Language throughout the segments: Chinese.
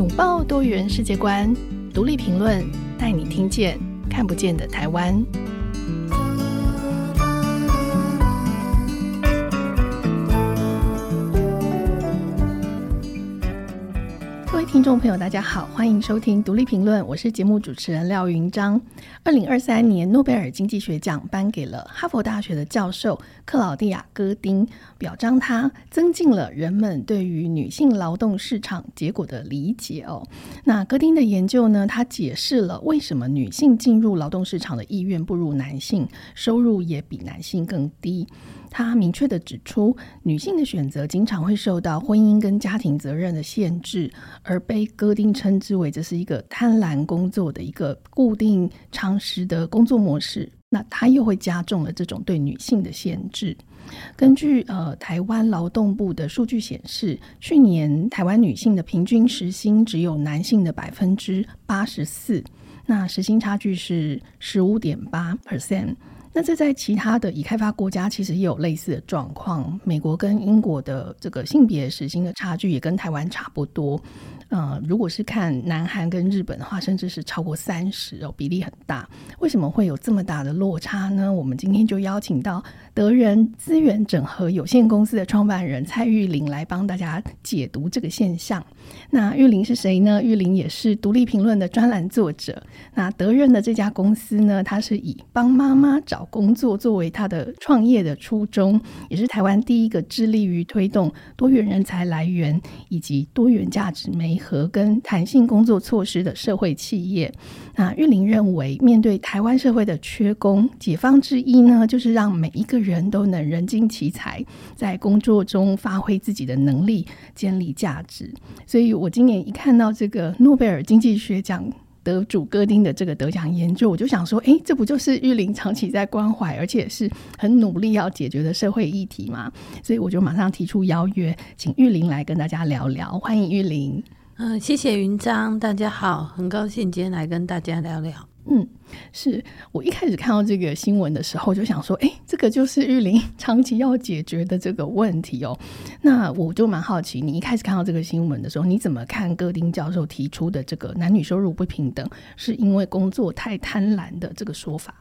拥抱多元世界观，独立评论，带你听见看不见的台湾。听众朋友，大家好，欢迎收听独立评论，我是节目主持人廖云章。二零二三年诺贝尔经济学奖颁给了哈佛大学的教授克劳蒂亚·戈丁，表彰他增进了人们对于女性劳动市场结果的理解哦。那戈丁的研究呢，他解释了为什么女性进入劳动市场的意愿不如男性，收入也比男性更低。他明确地指出，女性的选择经常会受到婚姻跟家庭责任的限制，而被戈丁称之为这是一个贪婪工作的一个固定常识的工作模式。那他又会加重了这种对女性的限制。根据呃台湾劳动部的数据显示，去年台湾女性的平均时薪只有男性的百分之八十四，那时薪差距是十五点八 percent。那这在其他的已开发国家其实也有类似的状况，美国跟英国的这个性别时薪的差距也跟台湾差不多。呃，如果是看南韩跟日本的话，甚至是超过三十哦，比例很大。为什么会有这么大的落差呢？我们今天就邀请到德人资源整合有限公司的创办人蔡玉玲来帮大家解读这个现象。那玉玲是谁呢？玉玲也是独立评论的专栏作者。那德人的这家公司呢，它是以帮妈妈找工作作为他的创业的初衷，也是台湾第一个致力于推动多元人才来源以及多元价值媒合跟弹性工作措施的社会企业，那玉玲认为，面对台湾社会的缺工，解放之一呢，就是让每一个人都能人尽其才，在工作中发挥自己的能力，建立价值。所以我今年一看到这个诺贝尔经济学奖得主戈丁的这个得奖研究，我就想说，哎，这不就是玉林长期在关怀，而且是很努力要解决的社会议题吗？所以我就马上提出邀约，请玉林来跟大家聊聊。欢迎玉林。嗯，谢谢云章，大家好，很高兴今天来跟大家聊聊。嗯，是我一开始看到这个新闻的时候，就想说，哎，这个就是玉林 长期要解决的这个问题哦。那我就蛮好奇，你一开始看到这个新闻的时候，你怎么看戈丁教授提出的这个男女收入不平等是因为工作太贪婪的这个说法？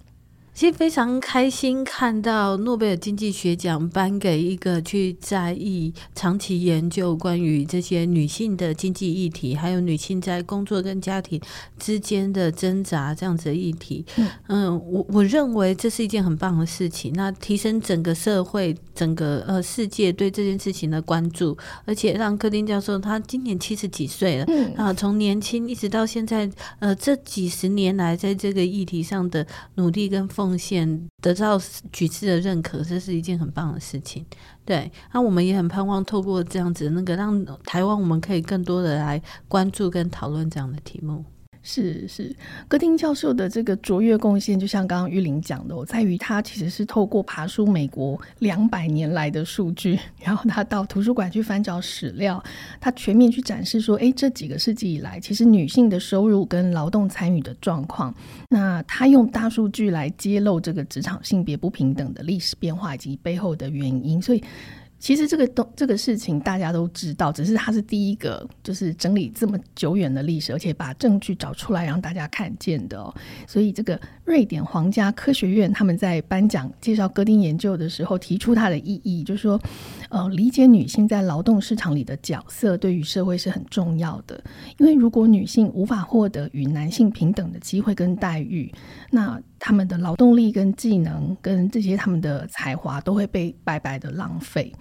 其实非常开心看到诺贝尔经济学奖颁给一个去在意长期研究关于这些女性的经济议题，还有女性在工作跟家庭之间的挣扎这样子的议题。嗯，我我认为这是一件很棒的事情，那提升整个社会、整个呃世界对这件事情的关注，而且让柯丁教授他今年七十几岁了，嗯啊，从年轻一直到现在，呃，这几十年来在这个议题上的努力跟奉贡献得到举世的认可，这是一件很棒的事情。对，那我们也很盼望透过这样子，那个让台湾我们可以更多的来关注跟讨论这样的题目。是是，戈丁教授的这个卓越贡献，就像刚刚玉玲讲的，在于他其实是透过爬书美国两百年来的数据，然后他到图书馆去翻找史料，他全面去展示说，哎，这几个世纪以来，其实女性的收入跟劳动参与的状况，那他用大数据来揭露这个职场性别不平等的历史变化以及背后的原因，所以。其实这个东这个事情大家都知道，只是他是第一个就是整理这么久远的历史，而且把证据找出来让大家看见的哦。所以这个瑞典皇家科学院他们在颁奖介绍戈丁研究的时候提出它的意义，就是说，呃，理解女性在劳动市场里的角色对于社会是很重要的。因为如果女性无法获得与男性平等的机会跟待遇，那他们的劳动力跟技能跟这些他们的才华都会被白白的浪费。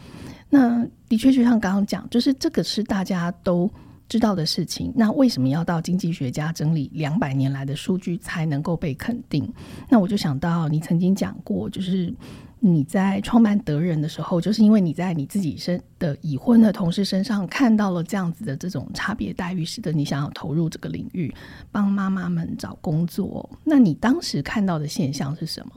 那的确就像刚刚讲，就是这个是大家都知道的事情。那为什么要到经济学家整理两百年来的数据才能够被肯定？那我就想到你曾经讲过，就是你在创办德人的时候，就是因为你在你自己身的已婚的同事身上看到了这样子的这种差别待遇，使得你想要投入这个领域，帮妈妈们找工作。那你当时看到的现象是什么？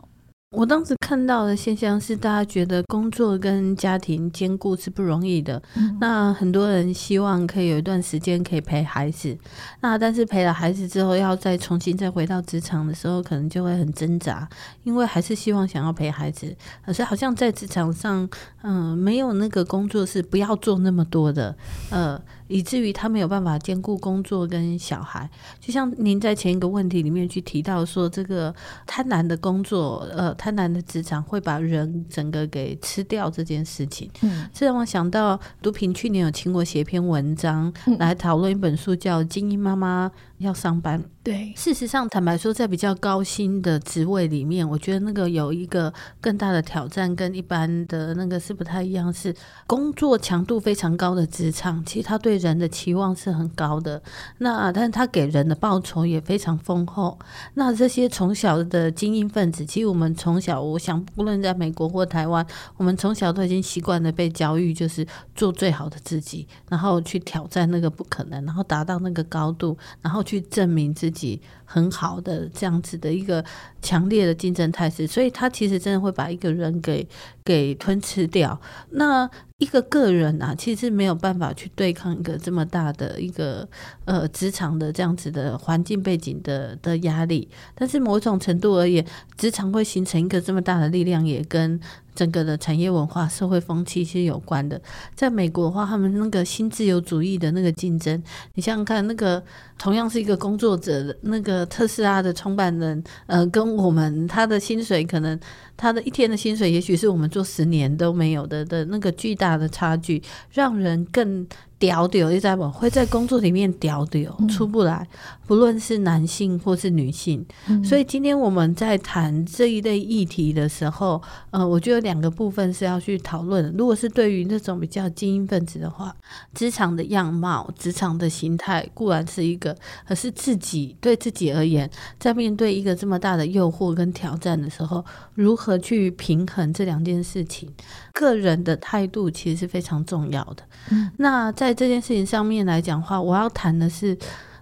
我当时看到的现象是，大家觉得工作跟家庭兼顾是不容易的。嗯、那很多人希望可以有一段时间可以陪孩子，那但是陪了孩子之后，要再重新再回到职场的时候，可能就会很挣扎，因为还是希望想要陪孩子，可是好像在职场上，嗯、呃，没有那个工作是不要做那么多的，呃。以至于他没有办法兼顾工作跟小孩，就像您在前一个问题里面去提到说，这个贪婪的工作，呃，贪婪的职场会把人整个给吃掉这件事情，嗯，这让我想到毒品去年有请我写一篇文章来讨论一本书，叫《精英妈妈》。要上班，对。事实上，坦白说，在比较高薪的职位里面，我觉得那个有一个更大的挑战，跟一般的那个是不太一样。是工作强度非常高的职场，其实他对人的期望是很高的。那但是他给人的报酬也非常丰厚。那这些从小的精英分子，其实我们从小，我想，无论在美国或台湾，我们从小都已经习惯了被教育，就是做最好的自己，然后去挑战那个不可能，然后达到那个高度，然后。去证明自己很好的这样子的一个强烈的竞争态势，所以他其实真的会把一个人给给吞吃掉。那一个个人啊，其实没有办法去对抗一个这么大的一个呃职场的这样子的环境背景的的压力。但是某种程度而言，职场会形成一个这么大的力量，也跟整个的产业文化、社会风气是有关的。在美国的话，他们那个新自由主义的那个竞争，你想想看，那个同样是一个工作者的，那个特斯拉的创办人，呃，跟我们他的薪水，可能他的一天的薪水，也许是我们做十年都没有的的那个巨大的差距，让人更。屌屌，你知道不？会在工作里面屌屌，出不来。不论是男性或是女性，嗯、所以今天我们在谈这一类议题的时候，呃，我觉得两个部分是要去讨论。如果是对于那种比较精英分子的话，职场的样貌、职场的形态固然是一个，可是自己对自己而言，在面对一个这么大的诱惑跟挑战的时候，如何去平衡这两件事情？个人的态度其实是非常重要的。嗯、那在这件事情上面来讲的话，我要谈的是，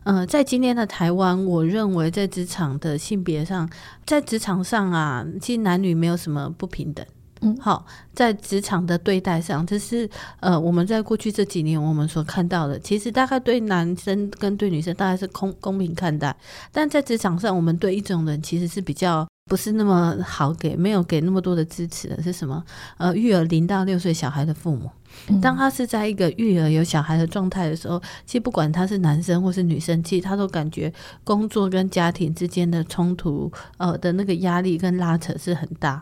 呃，在今天的台湾，我认为在职场的性别上，在职场上啊，其实男女没有什么不平等。嗯，好，在职场的对待上，这是呃，我们在过去这几年我们所看到的，其实大概对男生跟对女生大概是公公平看待，但在职场上，我们对一种人其实是比较。不是那么好给，没有给那么多的支持的是什么？呃，育儿零到六岁小孩的父母，当他是在一个育儿有小孩的状态的时候，其实不管他是男生或是女生，其实他都感觉工作跟家庭之间的冲突，呃的那个压力跟拉扯是很大。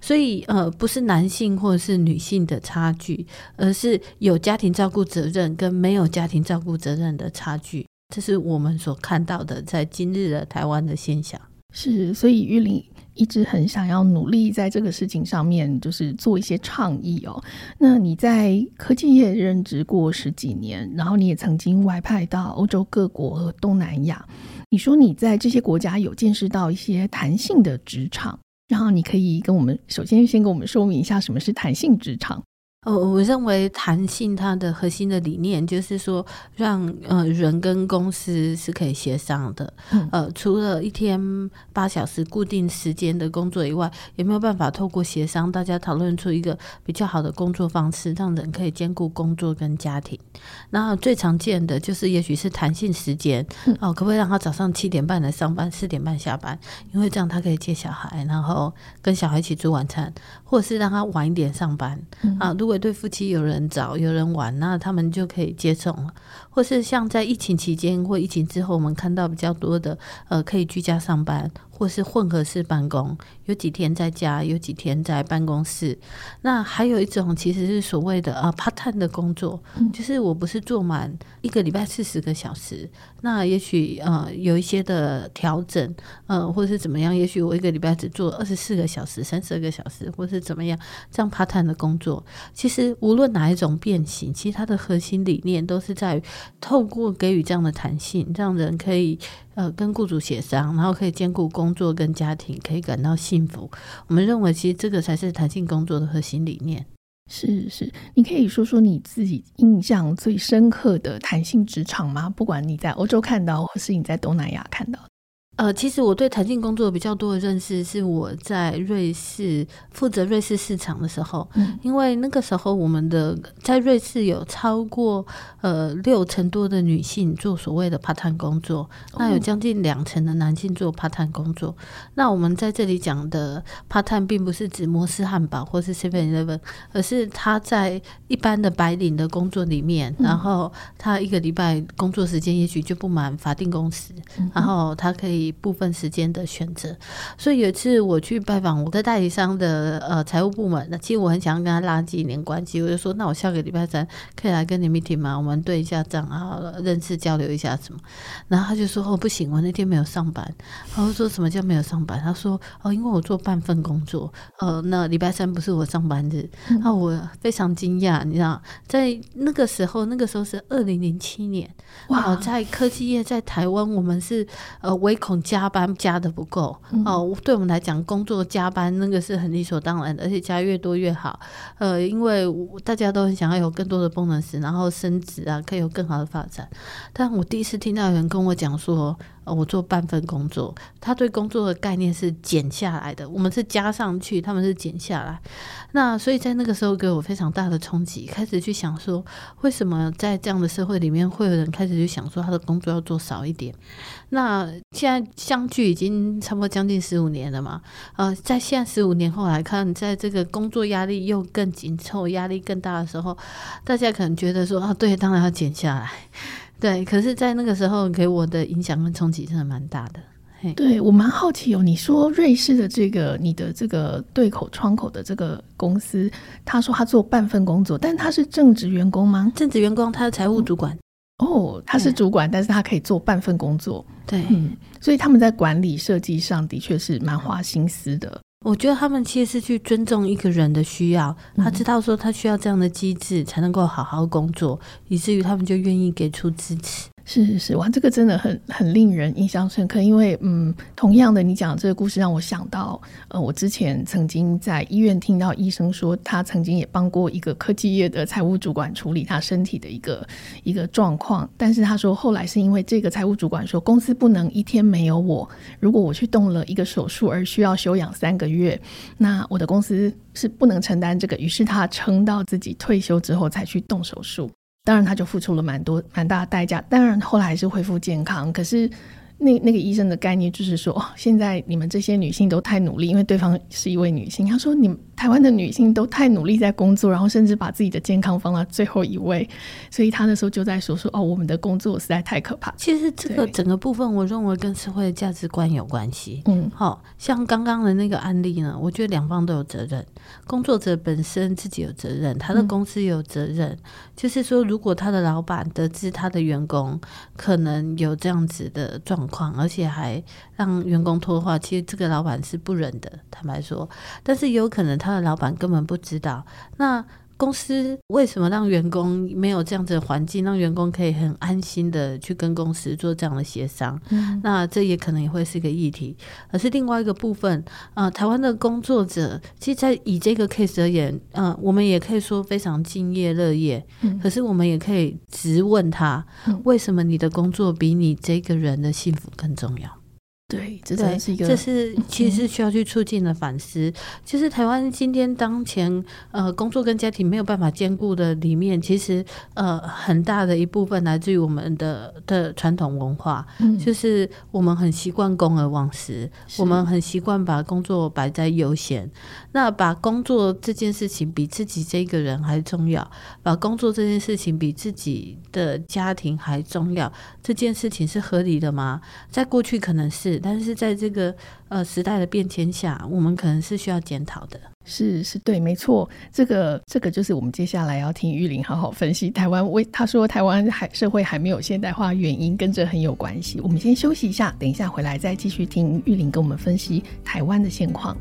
所以，呃，不是男性或者是女性的差距，而是有家庭照顾责任跟没有家庭照顾责任的差距。这是我们所看到的，在今日的台湾的现象。是，所以玉玲一直很想要努力在这个事情上面，就是做一些倡议哦。那你在科技业任职过十几年，然后你也曾经外派到欧洲各国和东南亚。你说你在这些国家有见识到一些弹性的职场，然后你可以跟我们首先先跟我们说明一下什么是弹性职场。呃，我认为弹性它的核心的理念就是说，让呃人跟公司是可以协商的。嗯、呃，除了一天八小时固定时间的工作以外，有没有办法透过协商，大家讨论出一个比较好的工作方式，让人可以兼顾工作跟家庭？那最常见的就是，也许是弹性时间哦、呃，可不可以让他早上七点半来上班，四点半下班？因为这样他可以接小孩，然后跟小孩一起做晚餐，或者是让他晚一点上班啊。如果对夫妻有人早有人晚，那他们就可以接送了。或是像在疫情期间或疫情之后，我们看到比较多的呃，可以居家上班。或是混合式办公，有几天在家，有几天在办公室。那还有一种其实是所谓的啊 part time 的工作，嗯、就是我不是做满一个礼拜四十个小时，那也许呃有一些的调整，呃或者是怎么样，也许我一个礼拜只做二十四个小时、三十二个小时，或是怎么样，这样 part time 的工作，其实无论哪一种变形，其实它的核心理念都是在于透过给予这样的弹性，让人可以。呃，跟雇主协商，然后可以兼顾工工作跟家庭，可以感到幸福。我们认为，其实这个才是弹性工作的核心理念。是是，你可以说说你自己印象最深刻的弹性职场吗？不管你在欧洲看到，或是你在东南亚看到。呃，其实我对弹性工作比较多的认识是我在瑞士负责瑞士市场的时候，嗯，因为那个时候我们的在瑞士有超过呃六成多的女性做所谓的 part time 工作，那有将近两成的男性做 part time 工作。那我们在这里讲的 part time 并不是指摩斯汉堡或是 Seven Eleven，而是他在一般的白领的工作里面，然后他一个礼拜工作时间也许就不满法定工时，然后他可以。部分时间的选择，所以有一次我去拜访我的代理商的呃财务部门，那其实我很想跟他拉近一点关系，我就说，那我下个礼拜三可以来跟你 meeting 吗？我们对一下账啊，认识交流一下什么？然后他就说哦不行，我那天没有上班。然后说什么叫没有上班？他说哦因为我做半份工作，呃那礼拜三不是我上班日。然后我非常惊讶，你知道，在那个时候，那个时候是二零零七年，哇，在科技业在台湾，我们是呃唯恐。加班加的不够哦，对我们来讲，工作加班那个是很理所当然的，而且加越多越好。呃，因为大家都很想要有更多的 bonus，然后升职啊，可以有更好的发展。但我第一次听到有人跟我讲说，我做半份工作，他对工作的概念是减下来的，我们是加上去，他们是减下来。那所以在那个时候给我非常大的冲击，开始去想说，为什么在这样的社会里面会有人开始去想说他的工作要做少一点？那现在相距已经差不多将近十五年了嘛，呃，在现在十五年后来看，在这个工作压力又更紧凑、压力更大的时候，大家可能觉得说啊，对，当然要减下来，对。可是，在那个时候给我的影响跟冲击真的蛮大的。对，我蛮好奇哦，你说瑞士的这个你的这个对口窗口的这个公司，他说他做半份工作，但他是正职员工吗？正职员工，他是财务主管。嗯哦，他是主管，但是他可以做半份工作。对，嗯，所以他们在管理设计上的确是蛮花心思的。我觉得他们其实是去尊重一个人的需要，他知道说他需要这样的机制才能够好好工作，以至于他们就愿意给出支持。是是是，哇，这个真的很很令人印象深刻。因为，嗯，同样的，你讲这个故事让我想到，呃，我之前曾经在医院听到医生说，他曾经也帮过一个科技业的财务主管处理他身体的一个一个状况。但是他说，后来是因为这个财务主管说，公司不能一天没有我，如果我去动了一个手术而需要休养三个月，那我的公司是不能承担这个。于是他撑到自己退休之后才去动手术。当然，他就付出了蛮多、蛮大的代价。当然，后来还是恢复健康。可是。那那个医生的概念就是说，哦，现在你们这些女性都太努力，因为对方是一位女性。他说，你们台湾的女性都太努力在工作，然后甚至把自己的健康放到最后一位。所以他那时候就在说说，哦，我们的工作实在太可怕。其实这个整个部分，我认为跟社会的价值观有关系。嗯，好像刚刚的那个案例呢，我觉得两方都有责任。工作者本身自己有责任，他的公司有责任。嗯、就是说，如果他的老板得知他的员工可能有这样子的状况，而且还让员工拖的话，其实这个老板是不忍的，坦白说。但是有可能他的老板根本不知道。那公司为什么让员工没有这样子的环境，让员工可以很安心的去跟公司做这样的协商？嗯，那这也可能也会是一个议题。而是另外一个部分，呃，台湾的工作者，其实，在以这个 case 而言，呃，我们也可以说非常敬业乐业。嗯，可是我们也可以直问他，为什么你的工作比你这个人的幸福更重要？对，这才是一个，这是其实是需要去促进的反思。就是台湾今天当前，呃，工作跟家庭没有办法兼顾的里面，其实呃很大的一部分来自于我们的的传统文化，嗯，就是我们很习惯公而忘私，我们很习惯把工作摆在优先，那把工作这件事情比自己这个人还重要，把工作这件事情比自己的家庭还重要，这件事情是合理的吗？在过去可能是。但是在这个呃时代的变迁下，我们可能是需要检讨的。是是，对，没错。这个这个就是我们接下来要听玉玲好好分析台湾为他说台湾还社会还没有现代化原因，跟这很有关系。我们先休息一下，等一下回来再继续听玉玲跟我们分析台湾的现况。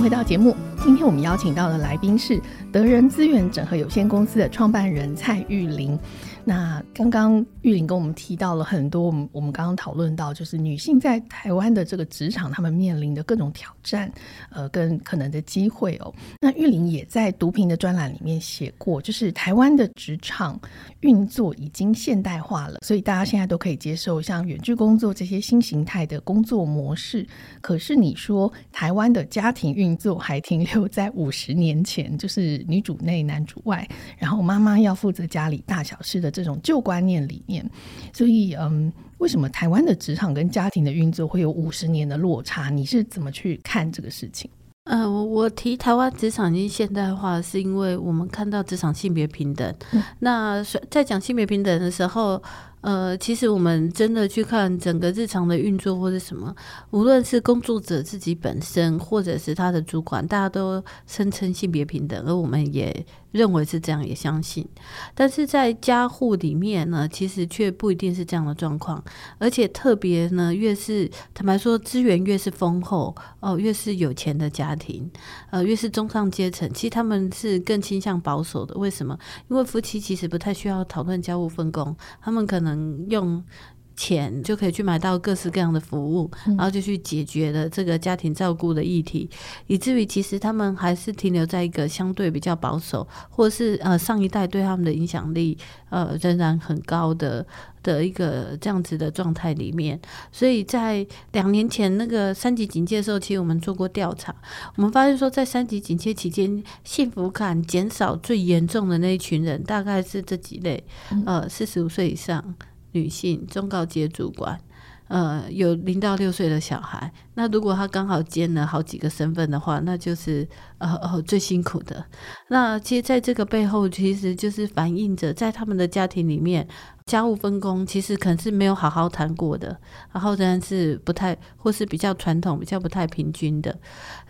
回到节目。今天我们邀请到的来宾是德人资源整合有限公司的创办人蔡玉玲。那刚刚玉玲跟我们提到了很多，我们我们刚刚讨论到，就是女性在台湾的这个职场，她们面临的各种挑战，呃，跟可能的机会哦。那玉玲也在读评的专栏里面写过，就是台湾的职场运作已经现代化了，所以大家现在都可以接受像远距工作这些新形态的工作模式。可是你说台湾的家庭运作还停留在五十年前，就是女主内男主外，然后妈妈要负责家里大小事的。这种旧观念里面，所以嗯，为什么台湾的职场跟家庭的运作会有五十年的落差？你是怎么去看这个事情？嗯、呃，我提台湾职场已经现代化，是因为我们看到职场性别平等。嗯、那在讲性别平等的时候。呃，其实我们真的去看整个日常的运作或者什么，无论是工作者自己本身，或者是他的主管，大家都声称性别平等，而我们也认为是这样，也相信。但是在家户里面呢，其实却不一定是这样的状况，而且特别呢，越是坦白说，资源越是丰厚哦，越是有钱的家庭，呃，越是中上阶层，其实他们是更倾向保守的。为什么？因为夫妻其实不太需要讨论家务分工，他们可能。能用钱就可以去买到各式各样的服务，然后就去解决了这个家庭照顾的议题，以至于其实他们还是停留在一个相对比较保守，或是呃上一代对他们的影响力呃仍然很高的的一个这样子的状态里面。所以在两年前那个三级警戒的时候，其实我们做过调查，我们发现说在三级警戒期间，幸福感减少最严重的那一群人，大概是这几类，呃，四十五岁以上。女性中高阶主管，呃，有零到六岁的小孩。那如果他刚好兼了好几个身份的话，那就是呃呃最辛苦的。那其实在这个背后，其实就是反映着在他们的家庭里面，家务分工其实可能是没有好好谈过的，然后仍然是不太或是比较传统、比较不太平均的。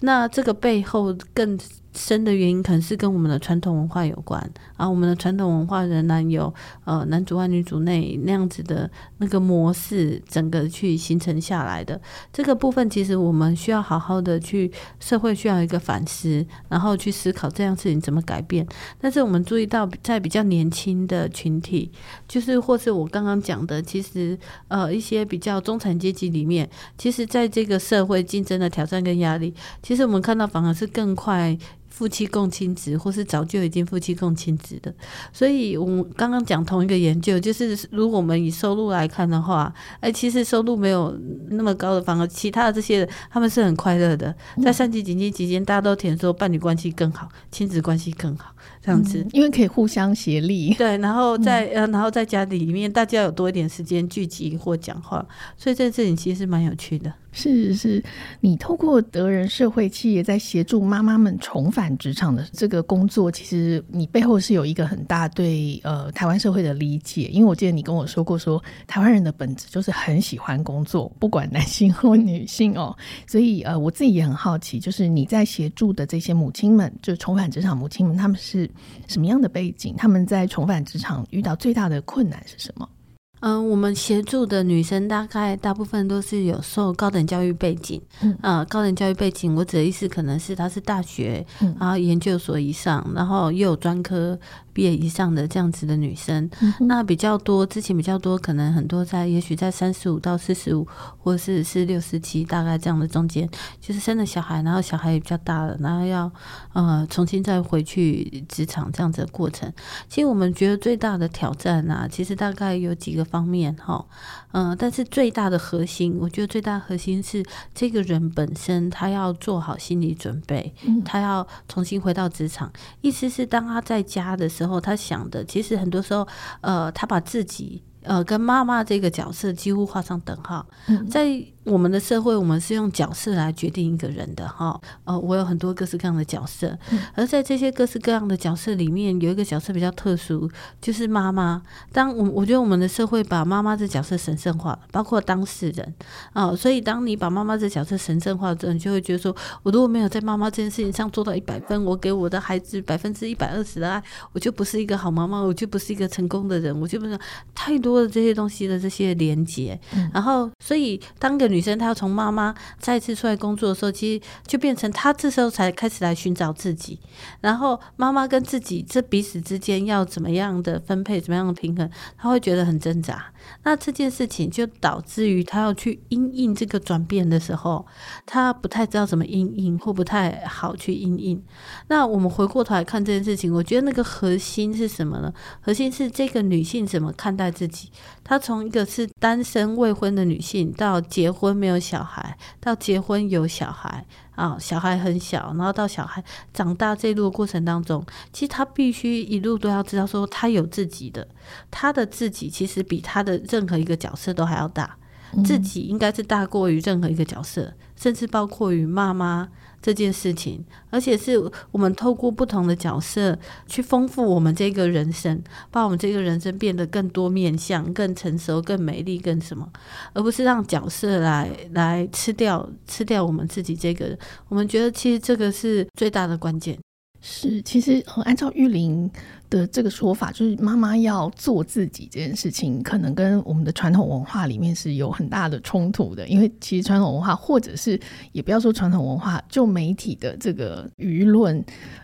那这个背后更深的原因，可能是跟我们的传统文化有关。啊，我们的传统文化仍然有呃男主外女主内那样子的那个模式，整个去形成下来的这个部分，其实我们需要好好的去社会需要一个反思，然后去思考这样事情怎么改变。但是我们注意到，在比较年轻的群体，就是或是我刚刚讲的，其实呃一些比较中产阶级里面，其实在这个社会竞争的挑战跟压力，其实我们看到反而是更快。夫妻共亲职，或是早就已经夫妻共亲职的，所以我们刚刚讲同一个研究，就是如果我们以收入来看的话，哎，其实收入没有那么高的，反而其他的这些人，他们是很快乐的。在三级紧急期间，大家都填说伴侣关系更好，亲子关系更好，这样子，嗯，因为可以互相协力。对，然后在呃，然后在家里面，大家有多一点时间聚集或讲话，所以这事情其实是蛮有趣的。是是，你透过德人社会企业在协助妈妈们重返职场的这个工作，其实你背后是有一个很大对呃台湾社会的理解。因为我记得你跟我说过说，说台湾人的本质就是很喜欢工作，不管男性或女性哦。所以呃，我自己也很好奇，就是你在协助的这些母亲们，就重返职场母亲们，他们是什么样的背景？他们在重返职场遇到最大的困难是什么？嗯、呃，我们协助的女生大概大部分都是有受高等教育背景，嗯、呃，高等教育背景，我指的意思可能是她是大学，嗯、然后研究所以上，然后又有专科。毕业以上的这样子的女生，嗯、那比较多，之前比较多，可能很多在，也许在三十五到四十五，或者是是六十七，大概这样的中间，就是生了小孩，然后小孩也比较大了，然后要呃重新再回去职场这样子的过程。其实我们觉得最大的挑战啊，其实大概有几个方面哈，嗯、呃，但是最大的核心，我觉得最大的核心是这个人本身他要做好心理准备，嗯、他要重新回到职场，意思是当他在家的时候。时候，他想的其实很多时候，呃，他把自己呃跟妈妈这个角色几乎画上等号，在。我们的社会，我们是用角色来决定一个人的哈。呃，我有很多各式各样的角色，而在这些各式各样的角色里面，有一个角色比较特殊，就是妈妈。当我我觉得我们的社会把妈妈这角色神圣化了，包括当事人啊、呃。所以，当你把妈妈这角色神圣化之后，你就会觉得说，我如果没有在妈妈这件事情上做到一百分，我给我的孩子百分之一百二十的爱，我就不是一个好妈妈，我就不是一个成功的人，我就不是太多的这些东西的这些连接。然后，所以当个女生她要从妈妈再次出来工作的时候，其实就变成她这时候才开始来寻找自己，然后妈妈跟自己这彼此之间要怎么样的分配，怎么样的平衡，她会觉得很挣扎。那这件事情就导致于她要去因应这个转变的时候，她不太知道怎么因应，或不太好去因应。那我们回过头来看这件事情，我觉得那个核心是什么呢？核心是这个女性怎么看待自己。她从一个是单身未婚的女性，到结婚婚没有小孩，到结婚有小孩啊，小孩很小，然后到小孩长大这一路过程当中，其实他必须一路都要知道说，他有自己的，他的自己其实比他的任何一个角色都还要大，自己应该是大过于任何一个角色，甚至包括于妈妈。这件事情，而且是我们透过不同的角色去丰富我们这个人生，把我们这个人生变得更多面向、更成熟、更美丽、更什么，而不是让角色来来吃掉吃掉我们自己这个。我们觉得其实这个是最大的关键。是，其实按照玉玲的这个说法，就是妈妈要做自己这件事情，可能跟我们的传统文化里面是有很大的冲突的。因为其实传统文化，或者是也不要说传统文化，就媒体的这个舆论，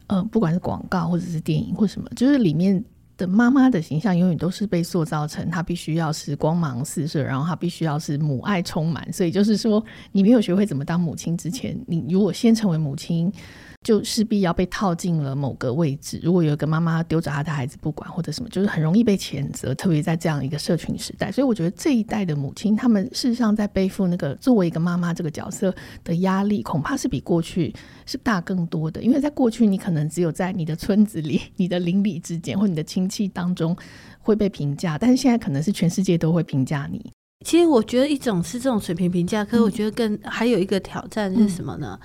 呃，不管是广告或者是电影或什么，就是里面的妈妈的形象永远都是被塑造成她必须要是光芒四射，然后她必须要是母爱充满。所以就是说，你没有学会怎么当母亲之前，你如果先成为母亲。就势必要被套进了某个位置。如果有一个妈妈丢着她的孩子不管，或者什么，就是很容易被谴责。特别在这样一个社群时代，所以我觉得这一代的母亲，她们事实上在背负那个作为一个妈妈这个角色的压力，恐怕是比过去是大更多的。因为在过去，你可能只有在你的村子里、你的邻里之间或你的亲戚当中会被评价，但是现在可能是全世界都会评价你。其实我觉得一种是这种水平评价，可是我觉得更还有一个挑战是什么呢？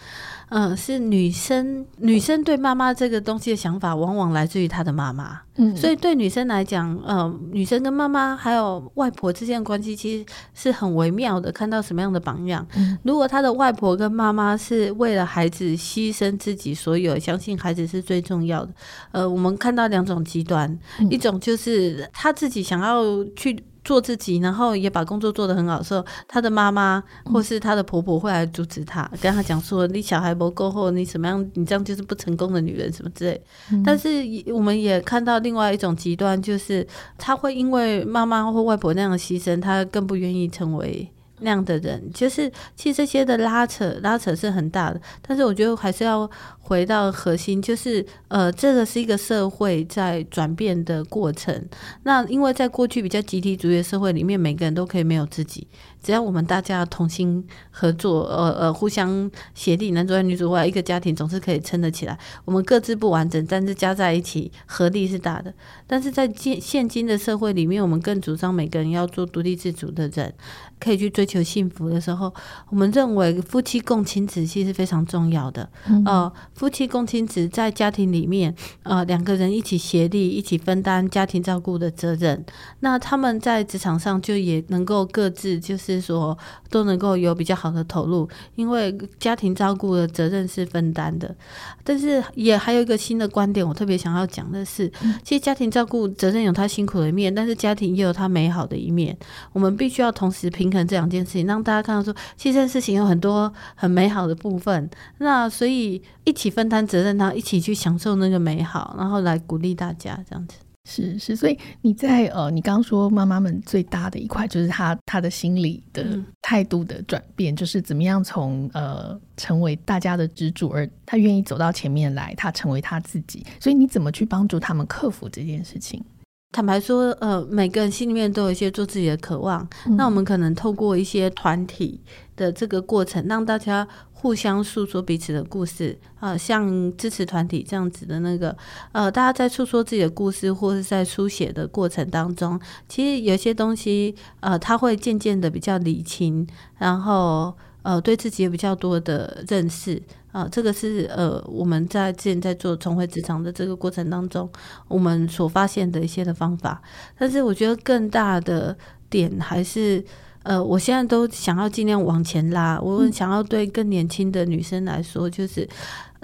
嗯，呃、是女生女生对妈妈这个东西的想法，往往来自于她的妈妈。嗯，所以对女生来讲，呃，女生跟妈妈还有外婆之间的关系，其实是很微妙的。看到什么样的榜样，如果她的外婆跟妈妈是为了孩子牺牲自己所有，相信孩子是最重要的。呃，我们看到两种极端，一种就是她自己想要去。做自己，然后也把工作做得很好的时候，他的妈妈或是他的婆婆会来阻止他，嗯、跟他讲说：“你小孩不够好，你什么样？你这样就是不成功的女人，什么之类。嗯”但是我们也看到另外一种极端，就是他会因为妈妈或外婆那样的牺牲，他更不愿意成为。那样的人，就是其实这些的拉扯拉扯是很大的，但是我觉得还是要回到核心，就是呃，这个是一个社会在转变的过程。那因为在过去比较集体主义的社会里面，每个人都可以没有自己。只要我们大家同心合作，呃呃，互相协力，男主外女主外，一个家庭总是可以撑得起来。我们各自不完整，但是加在一起，合力是大的。但是在现现今的社会里面，我们更主张每个人要做独立自主的人，可以去追求幸福的时候，我们认为夫妻共亲职其实是非常重要的。嗯、呃，夫妻共亲职在家庭里面，呃，两个人一起协力，一起分担家庭照顾的责任。那他们在职场上就也能够各自就是。是说都能够有比较好的投入，因为家庭照顾的责任是分担的。但是也还有一个新的观点，我特别想要讲的是，其实家庭照顾责任有它辛苦的一面，但是家庭也有它美好的一面。我们必须要同时平衡这两件事情，让大家看到说，其实这件事情有很多很美好的部分。那所以一起分担责任，然后一起去享受那个美好，然后来鼓励大家这样子。是是，所以你在呃，你刚刚说妈妈们最大的一块就是她她的心理的态度的转变，嗯、就是怎么样从呃成为大家的支柱，而她愿意走到前面来，她成为她自己。所以你怎么去帮助他们克服这件事情？坦白说，呃，每个人心里面都有一些做自己的渴望，嗯、那我们可能透过一些团体的这个过程，让大家。互相诉说彼此的故事啊、呃，像支持团体这样子的那个，呃，大家在诉说自己的故事或是在书写的过程当中，其实有些东西，呃，他会渐渐的比较理清，然后呃，对自己也比较多的认识啊、呃，这个是呃，我们在之前在做重回职场的这个过程当中，我们所发现的一些的方法。但是我觉得更大的点还是。呃，我现在都想要尽量往前拉。我想要对更年轻的女生来说，就是。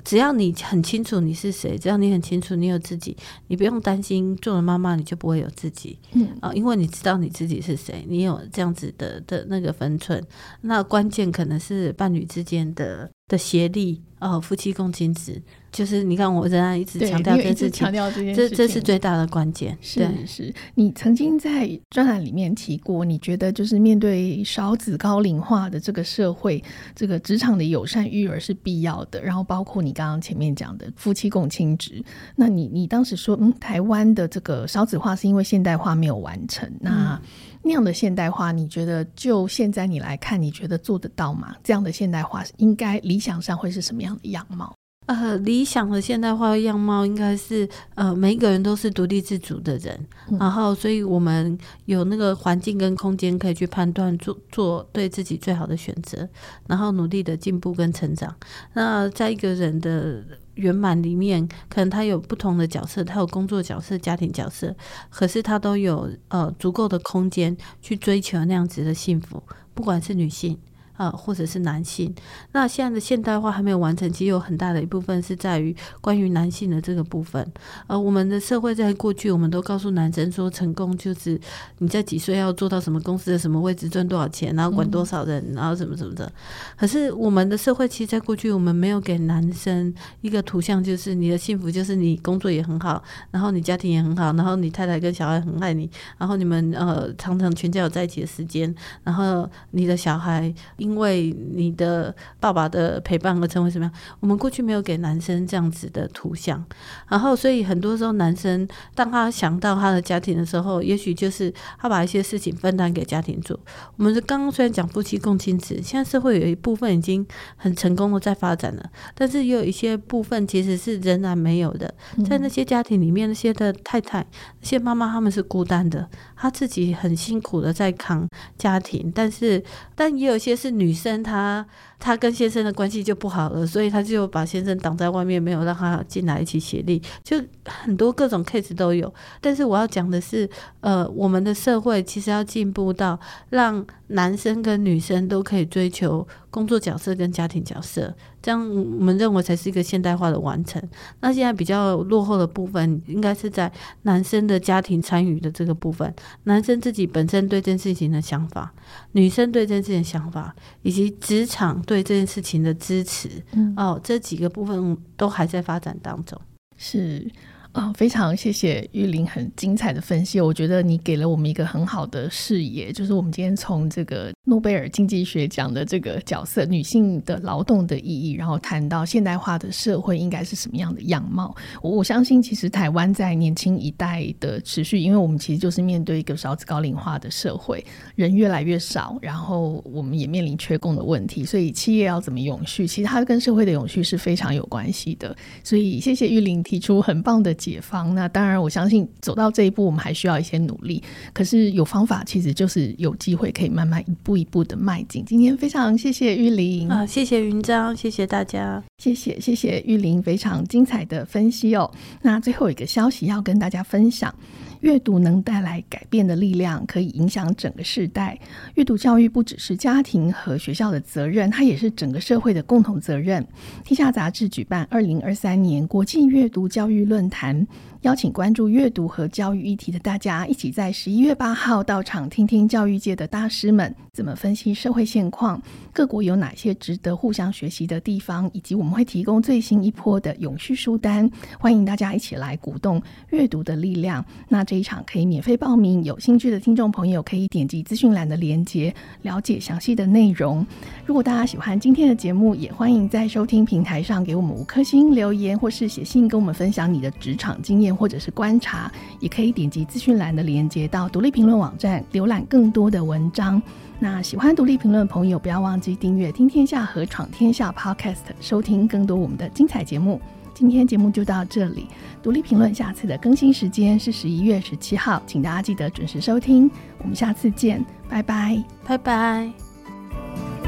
只要你很清楚你是谁，只要你很清楚你有自己，你不用担心做了妈妈你就不会有自己，嗯啊，因为你知道你自己是谁，你有这样子的的那个分寸，那关键可能是伴侣之间的的协力。哦，夫妻共亲职，就是你看，我仍然一直强调这次强调这件事情，这这是最大的关键。是是，你曾经在专栏里面提过，你觉得就是面对少子高龄化的这个社会，这个职场的友善育儿是必要的。然后包括你刚刚前面讲的夫妻共亲职，那你你当时说，嗯，台湾的这个少子化是因为现代化没有完成，那。嗯那样的现代化，你觉得就现在你来看，你觉得做得到吗？这样的现代化应该理想上会是什么样的样貌？呃，理想的现代化的样貌应该是，呃，每一个人都是独立自主的人，嗯、然后，所以我们有那个环境跟空间可以去判断，做做对自己最好的选择，然后努力的进步跟成长。那在一个人的。圆满里面，可能他有不同的角色，他有工作角色、家庭角色，可是他都有呃足够的空间去追求那样子的幸福，不管是女性。啊，或者是男性，那现在的现代化还没有完成，其实有很大的一部分是在于关于男性的这个部分。呃，我们的社会在过去，我们都告诉男生说，成功就是你在几岁要做到什么公司的什么位置，赚多少钱，然后管多少人，然后什么什么的。可是我们的社会，其实在过去，我们没有给男生一个图像，就是你的幸福就是你工作也很好，然后你家庭也很好，然后你太太跟小孩很爱你，然后你们呃常常全家有在一起的时间，然后你的小孩。因为你的爸爸的陪伴而成为什么样？我们过去没有给男生这样子的图像，然后所以很多时候男生当他想到他的家庭的时候，也许就是他把一些事情分担给家庭做。我们是刚刚虽然讲夫妻共亲职，现在社会有一部分已经很成功的在发展了，但是也有一些部分其实是仍然没有的。在那些家庭里面，那些的太太、那些妈妈，他们是孤单的，他自己很辛苦的在扛家庭，但是但也有些是。女生她她跟先生的关系就不好了，所以她就把先生挡在外面，没有让他进来一起协力，就很多各种 case 都有。但是我要讲的是，呃，我们的社会其实要进步到让男生跟女生都可以追求工作角色跟家庭角色，这样我们认为才是一个现代化的完成。那现在比较落后的部分，应该是在男生的家庭参与的这个部分，男生自己本身对这件事情的想法，女生对这件事情的想法，以及职场对这件事情的支持，嗯、哦，这几个部分都还在发展当中。是。哦，非常谢谢玉玲很精彩的分析，我觉得你给了我们一个很好的视野，就是我们今天从这个诺贝尔经济学奖的这个角色，女性的劳动的意义，然后谈到现代化的社会应该是什么样的样貌。我我相信，其实台湾在年轻一代的持续，因为我们其实就是面对一个少子高龄化的社会，人越来越少，然后我们也面临缺工的问题，所以企业要怎么永续，其实它跟社会的永续是非常有关系的。所以谢谢玉玲提出很棒的。解放，那当然，我相信走到这一步，我们还需要一些努力。可是有方法，其实就是有机会可以慢慢一步一步的迈进。今天非常谢谢玉玲啊，谢谢云章，谢谢大家，谢谢谢谢玉玲非常精彩的分析哦。那最后一个消息要跟大家分享。阅读能带来改变的力量，可以影响整个世代。阅读教育不只是家庭和学校的责任，它也是整个社会的共同责任。天下杂志举办二零二三年国际阅读教育论坛。邀请关注阅读和教育议题的大家，一起在十一月八号到场，听听教育界的大师们怎么分析社会现况，各国有哪些值得互相学习的地方，以及我们会提供最新一波的永续书单，欢迎大家一起来鼓动阅读的力量。那这一场可以免费报名，有兴趣的听众朋友可以点击资讯栏的链接，了解详细的内容。如果大家喜欢今天的节目，也欢迎在收听平台上给我们五颗星留言，或是写信跟我们分享你的职场经验。或者是观察，也可以点击资讯栏的连接到独立评论网站浏览更多的文章。那喜欢独立评论的朋友，不要忘记订阅《听天下》和《闯天下》Podcast，收听更多我们的精彩节目。今天节目就到这里，独立评论下次的更新时间是十一月十七号，请大家记得准时收听。我们下次见，拜拜，拜拜。